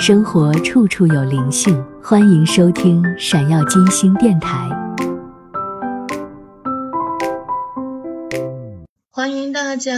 生活处处有灵性，欢迎收听闪耀金星电台。欢迎大家，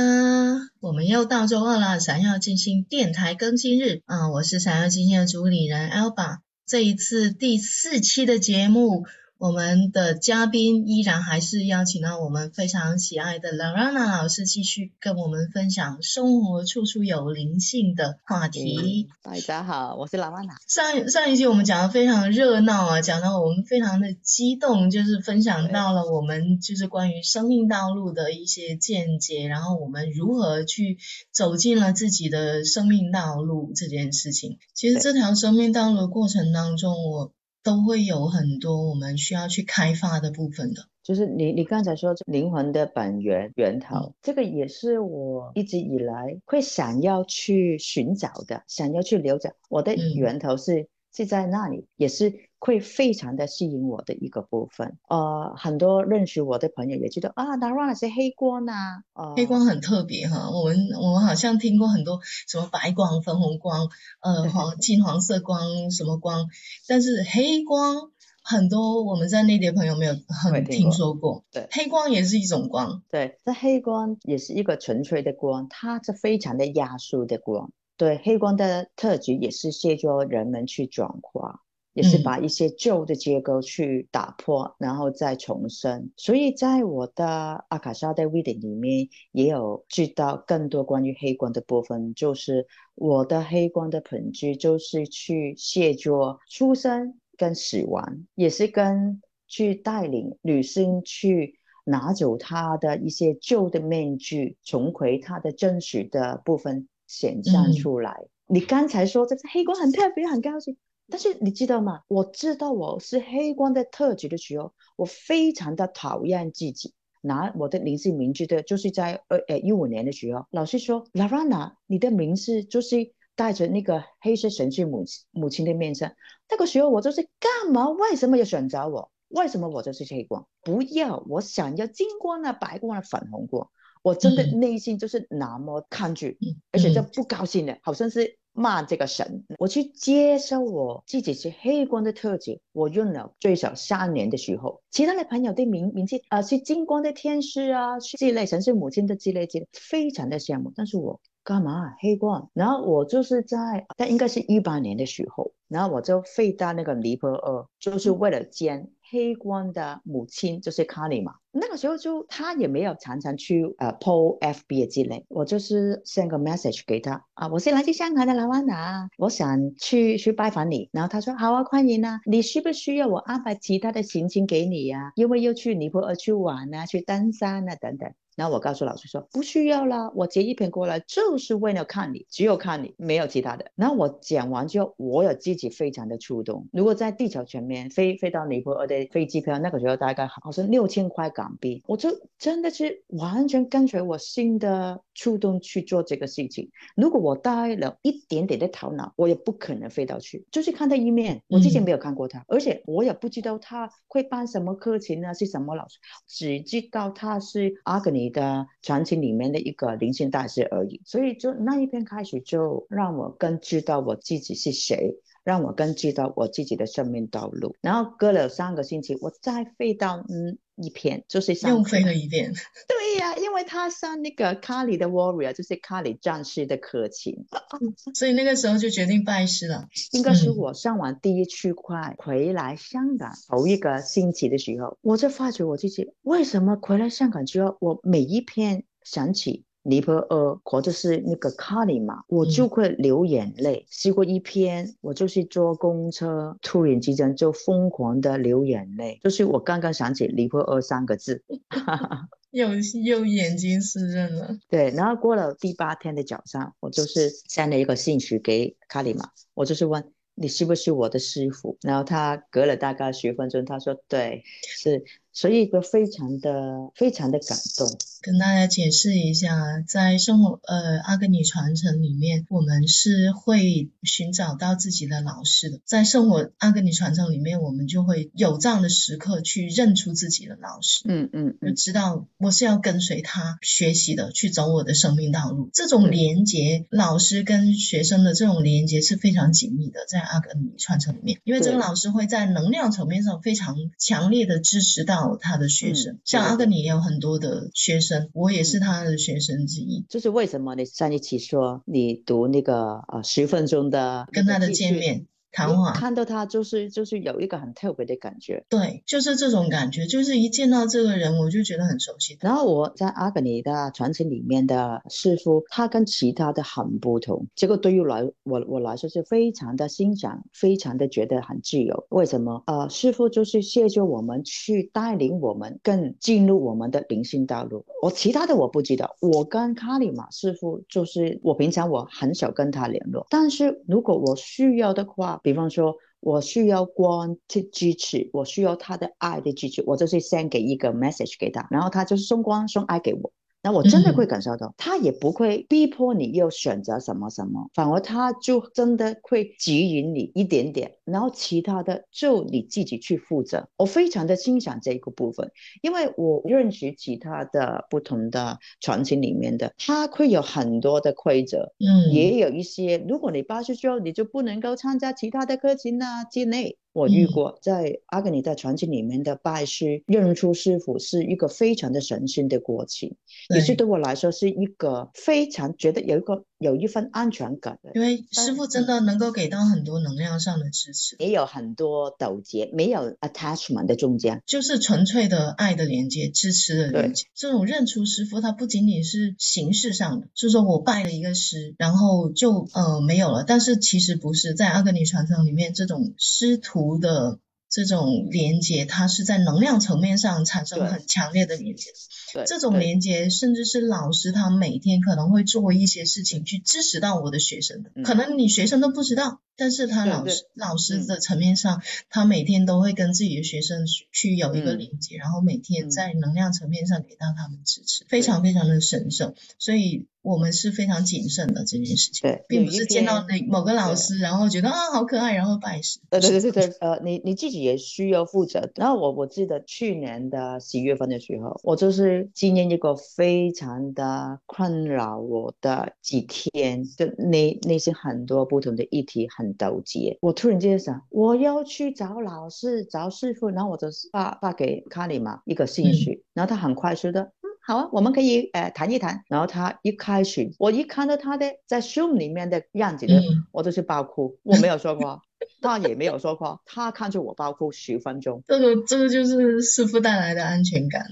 我们又到周二了，闪耀金星电台更新日。啊，我是闪耀金星的主理人 Alba。这一次第四期的节目。我们的嘉宾依然还是邀请到我们非常喜爱的 Larana 老师，继续跟我们分享生活处处有灵性的话题。大家好，我是 Larana。上上一期我们讲的非常热闹啊，讲到我们非常的激动，就是分享到了我们就是关于生命道路的一些见解，然后我们如何去走进了自己的生命道路这件事情。其实这条生命道路的过程当中，我。都会有很多我们需要去开发的部分的，就是你你刚才说灵魂的本源源头，这个也是我一直以来会想要去寻找的，想要去留着我的源头是。是在那里，也是会非常的吸引我的一个部分。呃，很多认识我的朋友也觉得啊，那 Rana 是黑光呐。呃，黑光很特别哈，我们我们好像听过很多什么白光、粉红光、呃黄金黄色光什么光，但是黑光很多我们在内地的朋友没有很听说过。对，黑光也是一种光。对，这黑光也是一个纯粹的光，它是非常的压缩的光。对黑光的特质也是协助人们去转化，也是把一些旧的结构去打破，然后再重生。所以在我的阿卡莎的 reading 里面，也有知道更多关于黑光的部分。就是我的黑光的本质，就是去协助出生跟死亡，也是跟去带领女性去拿走她的一些旧的面具，重回她的真实的部分。显现出来。你刚才说这是黑光很特别，很高兴。但是你知道吗？我知道我是黑光的特质的时候，我非常的讨厌自己。拿我的灵性名字的，就是在呃呃一五年的时候，老师说 l a r a n a 你的名字就是带着那个黑色神圣母母亲的面相。那个时候我就是干嘛？为什么要选择我？为什么我就是黑光？不要，我想要金光啊，白光啊，粉红光。我真的内心就是那么抗拒，而且就不高兴的，好像是骂这个神。我去接受我自己是黑光的特质，我用了最少三年的时候，其他的朋友的名名字啊是金光的天使啊，之类神是母亲的之类之类，非常的羡慕。但是我干嘛黑光？然后我就是在，但应该是一八年的时候，然后我就飞到那个尼泊尔，就是为了见。黑光的母亲就是卡里嘛，那个时候就他也没有常常去呃 po FB 的之类，我就是 send 个 message 给他啊，我是来自香港的老安娜，我想去去拜访你，然后他说好啊，欢迎啊，你需不需要我安排其他的行程给你呀？因为要去尼泊尔去玩啊，去登山啊等等。然后我告诉老师说不需要啦，我截一篇过来就是为了看你，只有看你，没有其他的。然后我讲完之后，我有自己非常的触动。如果在地球全面飞飞到尼泊尔的飞机票，那个时候大概好像六千块港币，我就真的是完全跟随我心的触动去做这个事情。如果我带了一点点的头脑，我也不可能飞到去，就是看他一面。我之前没有看过他，而且我也不知道他会办什么课程呢，是什么老师，只知道他是阿格尼。你的传奇里面的一个灵性大师而已，所以就那一篇开始就让我更知道我自己是谁，让我更知道我自己的生命道路。然后隔了三个星期，我再飞到嗯。一篇就是又飞了一遍，对呀，因为他上那个卡里的 warrior，就是卡里战士的课程，所以那个时候就决定拜师了。应该是我上完第一区块回来香港头一个星期的时候，我就发觉我自己为什么回来香港之后，我每一篇想起。尼泊尔或者是那个卡里玛，我就会流眼泪。试过一篇，我就是坐公车，突然之间就疯狂的流眼泪。就是我刚刚想起尼泊尔三个字，又又眼睛湿润了。对，然后过了第八天的早上，我就是 send 了一个信息给卡里玛，我就是问。你是不是我的师傅？然后他隔了大概十分钟，他说：“对，是所以就非常的非常的感动。跟大家解释一下，在生活呃阿格尼传承里面，我们是会寻找到自己的老师的。在生活阿格尼传承里面，我们就会有这样的时刻去认出自己的老师，嗯嗯就知道我是要跟随他学习的，去走我的生命道路。这种连接，老师跟学生的这种连接是非常紧密的，在阿格尼传承里面，因为这个老师会在能量层面上非常强烈的支持到他的学生。嗯像阿根廷也有很多的学生，我也是他的学生之一。就是为什么你上一期说你读那个呃十分钟的跟他的见面谈你话，看到他就是就是有一个很特别的感觉。对，就是这种感觉，就是一见到这个人，我就觉得很熟悉。然后我在阿格尼的传承里面的师傅，他跟其他的很不同。这个对于来我我来说是非常的欣赏，非常的觉得很自由。为什么？呃，师傅就是协助我们去带领我们更进入我们的灵性道路。我其他的我不知道。我跟卡里马师傅就是我平常我很少跟他联络，但是如果我需要的话，比方说。我需要光去支持，我需要他的爱的支持，我就是先给一个 message 给他，然后他就是送光送爱给我。那我真的嗯会感受到，他也不会逼迫你要选择什么什么，反而他就真的会指引你一点点，然后其他的就你自己去负责。我非常的欣赏这个部分，因为我认识其他的不同的传承里面的，他会有很多的规则，嗯，也有一些，如果你八十岁后你就不能够参加其他的课程啊之类。我遇嗯。过在阿格尼在传奇里面的拜师认出师傅是一个非常的神圣的过程，也是，对我来说是一个非常觉得有一个有一份安全感的。因为师傅真的能够给到很多能量上的支持，也有很多抖结，没有 attachment 的中间。就是纯粹的爱的连接、支持的连接。这种认出师傅，他不仅仅是形式上的，就是说我拜了一个师，然后就呃没有了。但是其实不是，在阿格尼传承里面，这种师徒的这种连接，它是在能量层面上产生很强烈的连接。对，这种连接，甚至是老师他每天可能会做一些事情去支持到我的学生的，嗯可能你学生都不知道，但是他老师老师嗯。的层面上，他每天都会跟自己的学生去去有一个嗯。连接，然后每天嗯。在能量层面上给到他们支持，非常非常的神圣，所以我们是非常谨慎的这件事情，对，并不是见到那某个老师，然后觉得啊好可爱，然后拜师，呃，对对对对，呃，你你自己也需要负责。然后我我记得去年的十月份的时候，我就是经验一个非常的困扰我的几天，就那那些很多不同的议题很纠结。我突然间想，我要去找老师找师傅，然后我就发发给卡里嘛一个信息，然后他很快速的。嗯好啊，我们可以呃谈一谈。然后他一开始，我一看到他的在 Zoom 里面的样子的，嗯我就是爆哭，我没有说过，他也没有说话，他看着我包哭十分钟。这个这个就是师傅带来的安全感，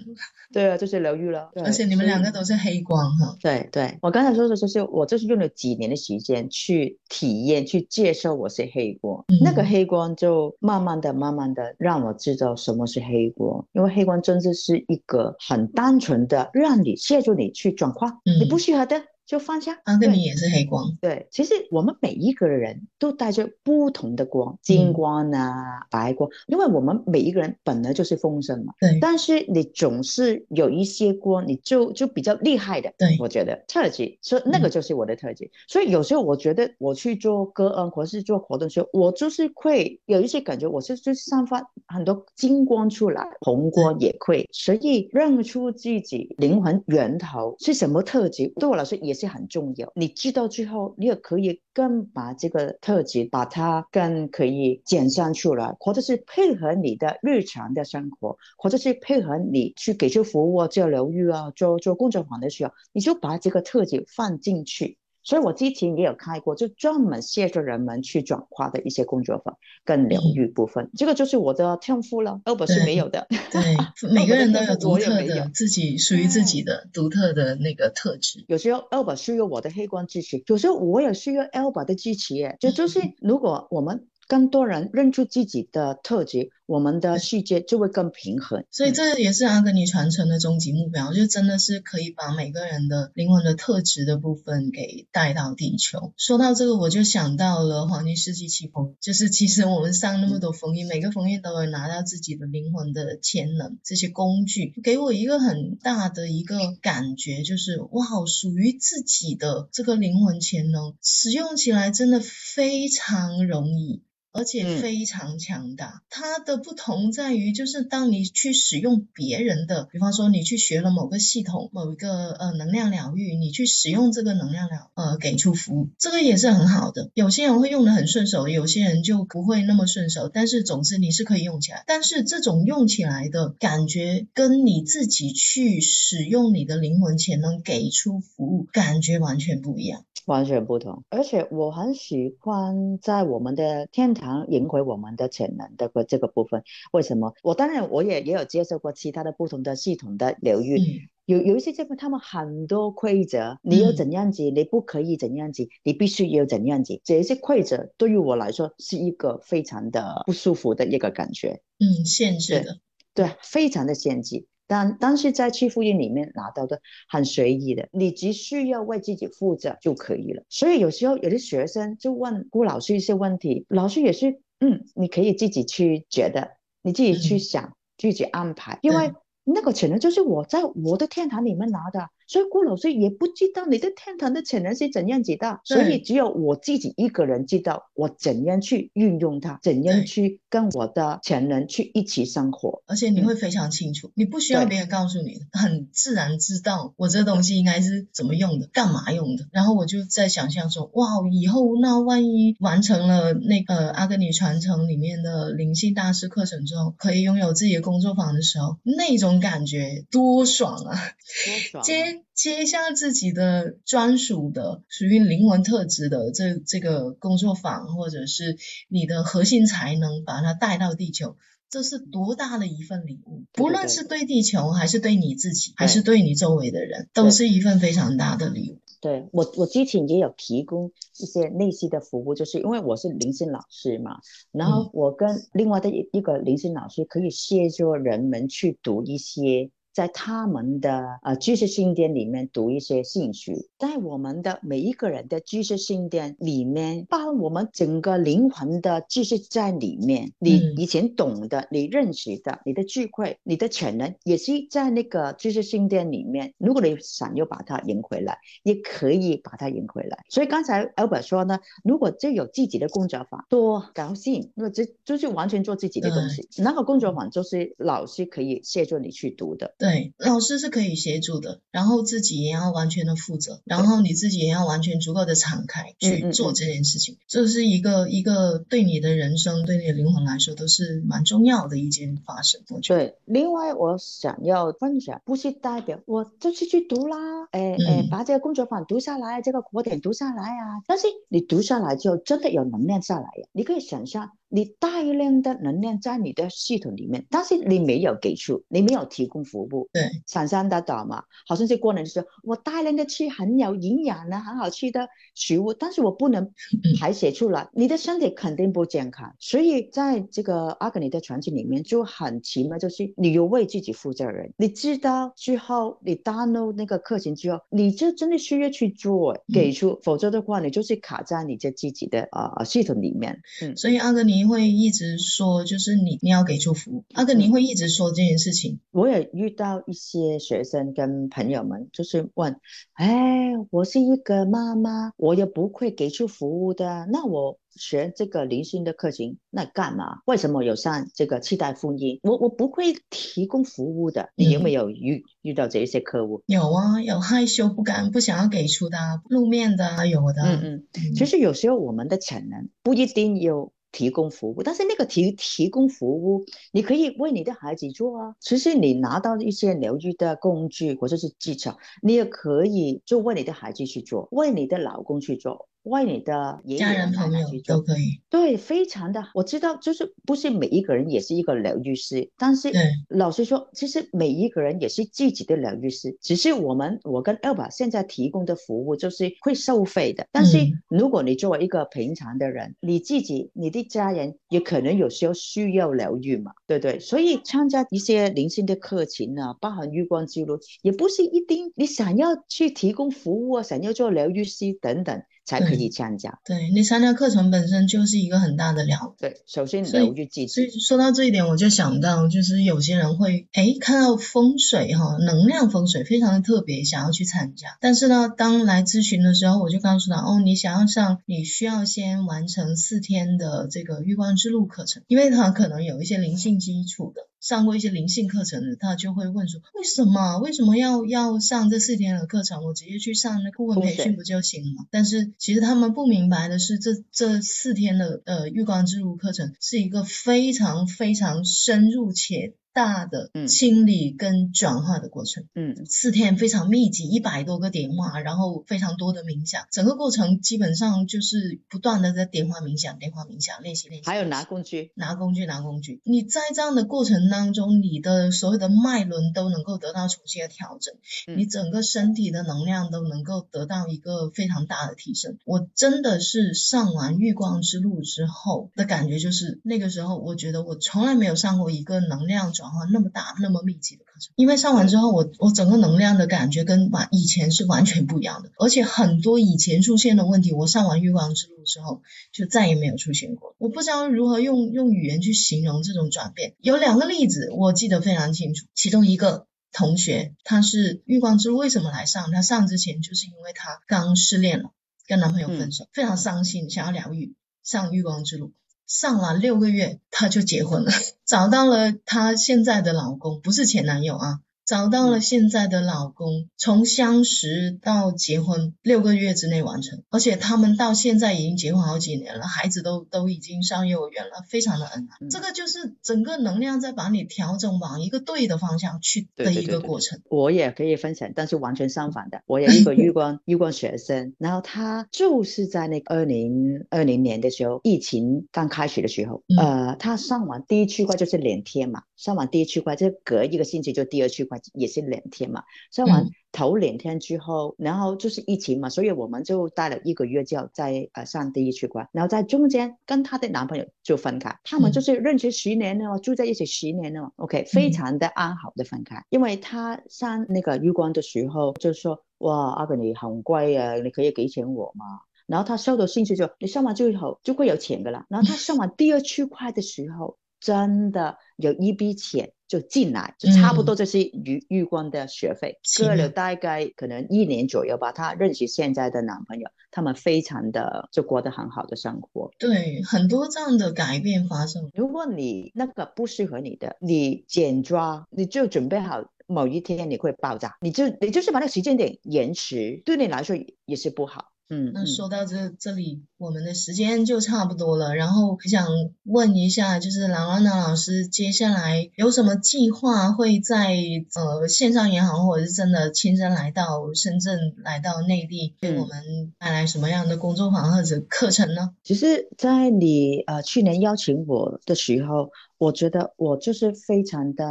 对啊，就是疗愈了。而且你们两个都是黑光哈，对对，我刚才说的就是，我就是用了几年的时间去体验、去接受我是黑光。嗯那个黑光就慢慢的、慢慢的让我知道什么是黑光，因为黑光真的是一个很单纯的让你协助你去转化，嗯你不需要的就放下。对阿格尼也是黑光，对，其实我们每一个人都带着不同的光，金光啊、白光，因为我们每一个人本来就是丰盛嘛。对。但是你总是有一些光，你就就比较厉害的，对。我觉得特质，所以那个就是我的特质。所以有时候我觉得我去做个案或是做活动的时候，我就是会有一些感觉，我是就散发很多金光出来，红光也会，所以认出自己灵魂源头是什么特质，对我来说也这很重要。你知道之后，你也可以更把这个特质把它更可以减算出来，或者是配合你的日常的生活，或者是配合你去给出服务啊、做疗愈啊、做做工作坊的时候，你就把这个特质放进去。所以我之前也有开过，就专门协助人们去转化的一些工作坊跟疗愈部分，这个就是我的天赋了，而不是没有的。对，每个人都有独特的自己属于自己的独特的那个特质。有时候 Alba 需要我的黑光支持，有时候我也需要 Alba 的支持耶。就就是如果我们更多人认出自己的特质，我们的世界就会更平衡。所以这也是阿格尼传承的终极目标，就真的是可以把每个人的灵魂的特质的部分给带到地球。说到这个，我就想到了黄金世纪七封，就是其实我们上那么多封印，每个封印都有拿到自己的灵魂的潜能，这些工具给我一个很大的一个感觉，就是哇，属于自己的这个灵魂潜能，使用起来真的非常容易。而且非常强大。它的不同在于，就是当你去使用别人的，比方说你去学了某个系统、某一个呃能量疗愈，你去使用这个能量疗呃给出服务，这个也是很好的。有些人会用的很顺手，有些人就不会那么顺手。但是总之你是可以用起来。但是这种用起来的感觉，跟你自己去使用你的灵魂潜能给出服务，感觉完全不一样。完全不同，而且我很喜欢在我们的天堂赢回我们的潜能的这个部分。为什么？我当然我也也有接受过其他的不同的系统的疗愈，有有一些这个他们很多规则，你要怎样子，你不可以怎样子，你必须要怎样子。这些规则对于我来说是一个非常的不舒服的一个感觉。嗯，限制的，对，非常的限制。但但是在去复印里面拿到的很随意的，你只需要为自己负责就可以了。所以有时候有的学生就问顾老师一些问题，老师也是，嗯，你可以自己去觉得，你自己去想，自己安排，因为那个钱呢就是我在我的天堂里面拿的。所以顾老师也不知道你的天堂的潜能是怎样子的，所以只有我自己一个人知道我怎样去运用它，怎样去跟我的潜能去一起生活。而且你会非常清楚，你不需要别人告诉你，很自然知道我这东西应该是怎么用的，干嘛用的。然后我就在想象说，哇，以后那万一完成了那个阿格尼传承里面的灵性大师课程之后，可以拥有自己的工作坊的时候，那种感觉多爽啊！多爽。接接下自己的专属的属于灵魂特质的这这个工作坊，或者是你的核心才能，把它带到地球，这是多大的一份礼物！不论是对地球，还是对你自己，还是对你周围的人，都是一份非常大的礼物。对我，我之前也有提供一些内心的服务，就是因为我是灵性老师嘛，然后我跟另外的一一个灵性老师可以协助人们去读一些。在他们的呃知识信典里面读一些兴趣，在我们的每一个人的知识信典里面，包括我们整个灵魂的知识在里面。你以前懂的，你认识的，你的智慧，你的潜能，也是在那个知识信典里面。如果你想要把它赢回来，也可以把它赢回来。所以刚才 Albert 说呢，如果就有自己的工作坊，多高兴！那这就是完全做自己的东西。那个工作坊就是老师可以协助你去读的。对，老师是可以协助的，然后自己也要完全的负责，然后你自己也要完全足够的敞开去做这件事情，这是一个一个对你的人生、对你的灵魂来说都是蛮重要的一件发生。对，另外我想要分享，不是代表我就是去读啦，哎哎，把这个工作坊读下来，这个国典读下来啊，但是你读下来就真的有能量下来呀，你可以想象。你大量的能量在你的系统里面，但是你没有给出，你没有提供服务，对，想象得到吗？好像是过年的时候，我大量的吃很有营养的、很好吃的食物，但是我不能排泄出来，你的身体肯定不健康。所以在这个阿格尼的传奇里面就很奇妙，就是你要为自己负责任。你知道之后，你 download 那个课程之后，你就真的需要去做给出，否则的话，你就是卡在你这自己的啊系统里面。嗯，所以阿格尼。你会一直说，就是你你要给出服务，阿哥，你会一直说这件事情。我也遇到一些学生跟朋友们，就是问，哎，我是一个妈妈，我也不会给出服务的，那我学这个灵性的课程，那干嘛？为什么有上这个期待福音？我我不会提供服务的。你有没有遇遇到这一些客户？有啊，有害羞不敢不想要给出的露面的，有的。嗯嗯，其实有时候我们的潜能不一定有。提供服务，但是那个提提供服务，你可以为你的孩子做啊。其实你拿到一些疗愈的工具或者是技巧，你也可以就为你的孩子去做，为你的老公去做，为你的爷爷家人奶朋友都可以。对，非常的，我知道，就是不是每一个人也是一个疗愈师，但是老实说，其实每一个人也是自己的疗愈师，只是我们我跟 Elba 现在提供的服务就是会收费的，但是嗯。如果你作为一个平常的人，你自己、你的家人也可能有时候需要疗愈嘛，对不对？所以参加一些灵性的课程啊，包含月光之路，也不是一定你想要去提供服务啊，想要做疗愈师等等才可以参加。对你参加课程本身就是一个很大的疗对，首先所以疗愈自所以。说到这一点，我就想到，就是有些人会哎看到风水哈，能量风水非常的特别，想要去参加。但是呢，当来咨询的时候，我就告诉他，哦，你想要上，你需要先完成四天的这个月光之路课程，因为他可能有一些灵性基础的。上过一些灵性课程的，他就会问说，为什么为什么要要上这四天的课程？我直接去上那顾问培训不就行了吗？但是其实他们不明白的是，这这四天的呃月光之路课程是一个非常非常深入且大的嗯清理跟转化的过程。嗯，四天非常密集，一百多个点化，然后非常多的冥想，整个过程基本上就是不断的在点化冥想、点化冥想，练习练习。还有拿工具，拿工具，拿工具。你在这样的过程当中，你的所有的脉轮都能够得到重新的调整，嗯你整个身体的能量都能够得到一个非常大的提升。我真的是上完月光之路之后的感觉，就是那个时候，我觉得我从来没有上过一个能量转换那么大、那么密集的课程。因为上完之后，我我整个能量的感觉跟完以前是完全不一样的，而且很多以前出现的问题，我上完月光之路之后，就再也没有出现过。我不知道如何用用语言去形容这种转变。有两个例子我记得非常清楚，其中一个同学他是月光之路为什么来上？他上之前就是因为他刚失恋了，跟男朋友分手，非常伤心，想要疗愈，上月光之路。上了六个月，她就结婚了，找到了她现在的老公，不是前男友啊，找到了现在的老公，从相识到结婚六个月之内完成，而且他们到现在已经结婚好几年了，孩子都都已经上幼儿园了，非常的恩爱。嗯这个就是整个能量在把你调整往一个对的方向去的一对对对对个过程。我也可以分享，但是完全相反的。我有一个月光月光学生，然后他就是在那二零二零年的时候，疫情刚开始的时候，嗯呃，他上完第一区块就是两天嘛，上完第一区块，就隔一个星期就第二区块也是两天嘛，上完嗯。头两天之后，然后就是疫情嘛，所以我们就待了一个月就要再呃上第一区块，然后在中间跟她的男朋友就分开，他们嗯。就是认识十年了，住在一起十年了，OK，非嗯常的安好的分开，因为她上那个月光的时候就说，哇，阿哥你很贵啊，你可以给钱我嘛？然后他收到信息就，你上完之后就会有钱的啦。然后他上完第二区块的时候，真的有一笔钱就进来，就差不多就是余余光的学费。是吗隔了大概可能一年左右吧，她认识现在的男朋友，他们非常的就过得很好的生活。对，很多这样的改变发生。如果你那个不适合你的，你紧抓，你就准备好某一天你会爆炸，你就你就是把那个时间点延迟，对你来说也是不好。嗯，那嗯说到这这里，我们的时间就差不多了。然后想问一下，就是兰兰娜老师，接下来有什么计划会在呃线上也好，或者是真的亲身来到深圳、来到内地，给嗯我们带来什么样的工作坊或者课程呢？其实，在你呃去年邀请我的时候，我觉得我就是非常的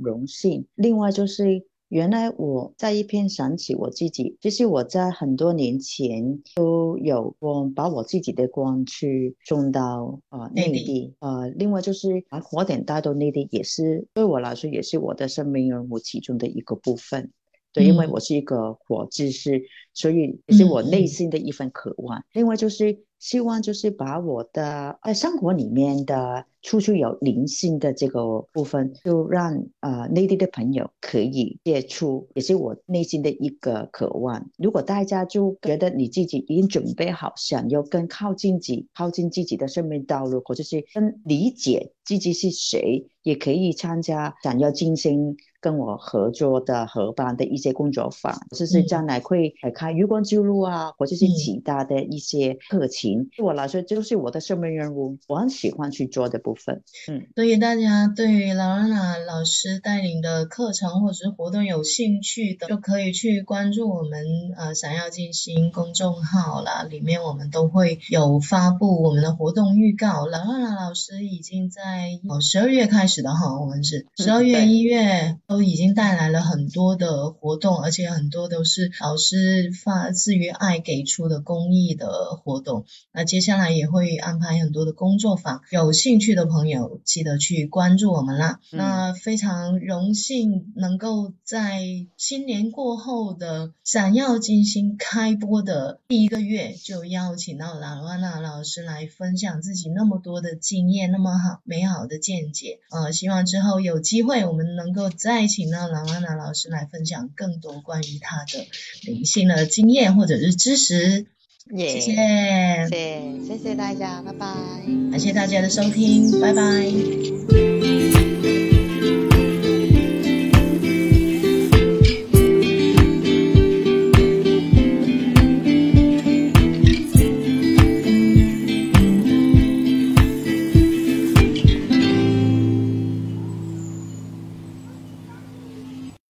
荣幸。另外就是，原来我在一边想起我自己，其实我在很多年前都有过把我自己的光去送到呃内地呃，另外就是把火点带到内地，也是对我来说也是我的生命任务其中的一个部分。对，因为嗯我是一个火之师，所以也是我内心的一份渴望。另外就是希望就是把我的在生活里面的处处有灵性的这个部分，就让呃内地的朋友可以接触，也是我内心的一个渴望。如果大家就觉得你自己已经准备好，想要更靠近自己、靠近自己的生命道路，或者是更理解自己是谁，也可以参加想要进行跟我合作的合办的一些工作坊，就是将来会开月光之路啊，或者是其他的一些课程。对我来说，就是我的生命任务，我很喜欢去做的部部分。嗯，所以大家对于劳拉娜老师带领的课程或者是活动有兴趣的，就可以去关注我们呃闪耀金星公众号啦，里面我们都会有发布我们的活动预告。劳拉娜老师已经在哦十二月开始的哈，我们是十二月、一月都已经带来了很多的活动，而且很多都是老师发自于爱给出的公益的活动。那接下来也会安排很多的工作坊，有兴趣的朋友记得去关注我们啦。嗯那非常荣幸能够在新年过后的闪耀金星开播的第一个月，就邀请到拉罗安娜老师来分享自己那么多的经验，那么好美好的见解。呃，希望之后有机会我们能够再请到拉罗安娜老师来分享更多关于她的灵性的经验或者是知识。耶谢谢。谢谢谢谢大家，拜拜。感谢大家的收听，拜拜。